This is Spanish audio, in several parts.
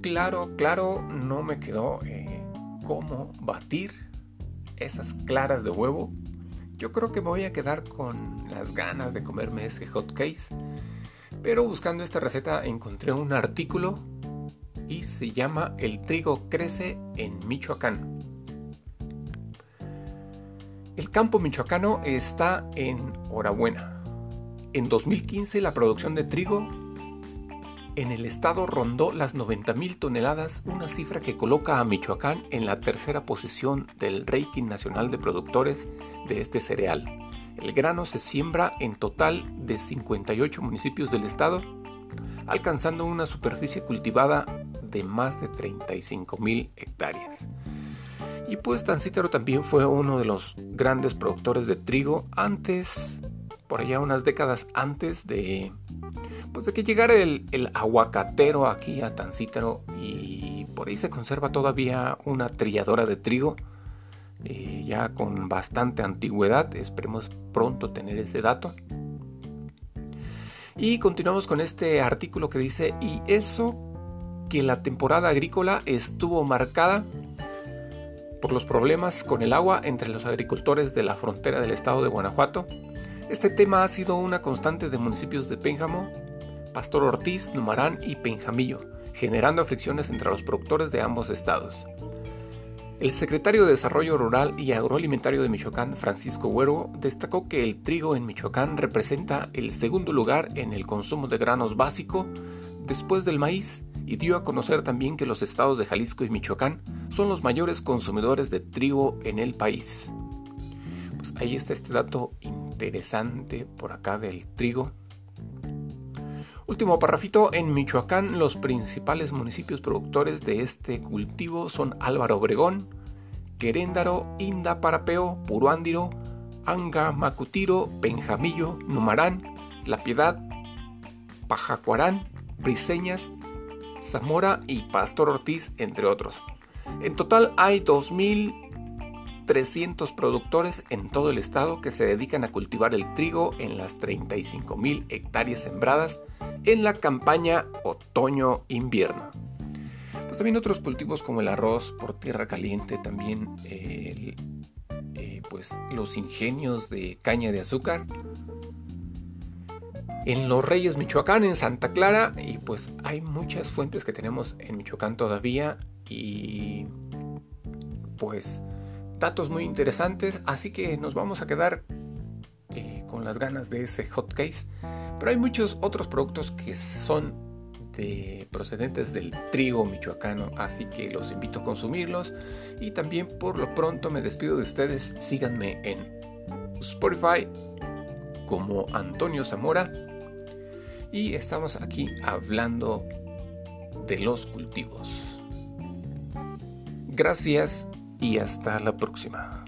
claro, claro, no me quedó eh, cómo batir esas claras de huevo. Yo creo que me voy a quedar con las ganas de comerme ese hot case. Pero buscando esta receta encontré un artículo y se llama El trigo crece en Michoacán. El campo michoacano está en Horabuena. En 2015 la producción de trigo en el estado rondó las 90.000 toneladas, una cifra que coloca a Michoacán en la tercera posición del ranking nacional de productores de este cereal. El grano se siembra en total de 58 municipios del estado, alcanzando una superficie cultivada de más de 35.000 hectáreas. Y pues Tancítaro también fue uno de los grandes productores de trigo antes, por allá unas décadas antes de pues de que llegara el, aguacatero aquí a Tancítaro y por ahí se conserva todavía una trilladora de trigo eh, ya con bastante antigüedad, esperemos pronto tener ese dato. Y continuamos con este artículo que dice, y eso que la temporada agrícola estuvo marcada por los problemas con el agua entre los agricultores de la frontera del estado de Guanajuato. Este tema ha sido una constante de municipios de Pénjamo, Pastor Ortiz, Numarán y Penjamillo, generando fricciones entre los productores de ambos estados. El secretario de Desarrollo Rural y Agroalimentario de Michoacán, Francisco Huero, destacó que el trigo en Michoacán representa el segundo lugar en el consumo de granos básico después del maíz y dio a conocer también que los estados de Jalisco y Michoacán son los mayores consumidores de trigo en el país. Pues ahí está este dato interesante por acá del trigo. Último parrafito, en Michoacán los principales municipios productores de este cultivo son Álvaro Obregón, Queréndaro, Inda Parapeo, Puruándiro, Anga, Macutiro, Penjamillo, Numarán, La Piedad, Pajacuarán, Briseñas, Zamora y Pastor Ortiz, entre otros. En total hay 2.300 productores en todo el estado que se dedican a cultivar el trigo en las 35.000 hectáreas sembradas en la campaña otoño-invierno. Pues también otros cultivos como el arroz por tierra caliente, también eh, pues los ingenios de caña de azúcar. En Los Reyes, Michoacán, en Santa Clara, y pues hay muchas fuentes que tenemos en Michoacán todavía y pues datos muy interesantes, así que nos vamos a quedar con las ganas de ese hot case pero hay muchos otros productos que son de, procedentes del trigo michoacano, así que los invito a consumirlos. Y también por lo pronto me despido de ustedes. Síganme en Spotify como Antonio Zamora. Y estamos aquí hablando de los cultivos. Gracias y hasta la próxima.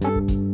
Thank you.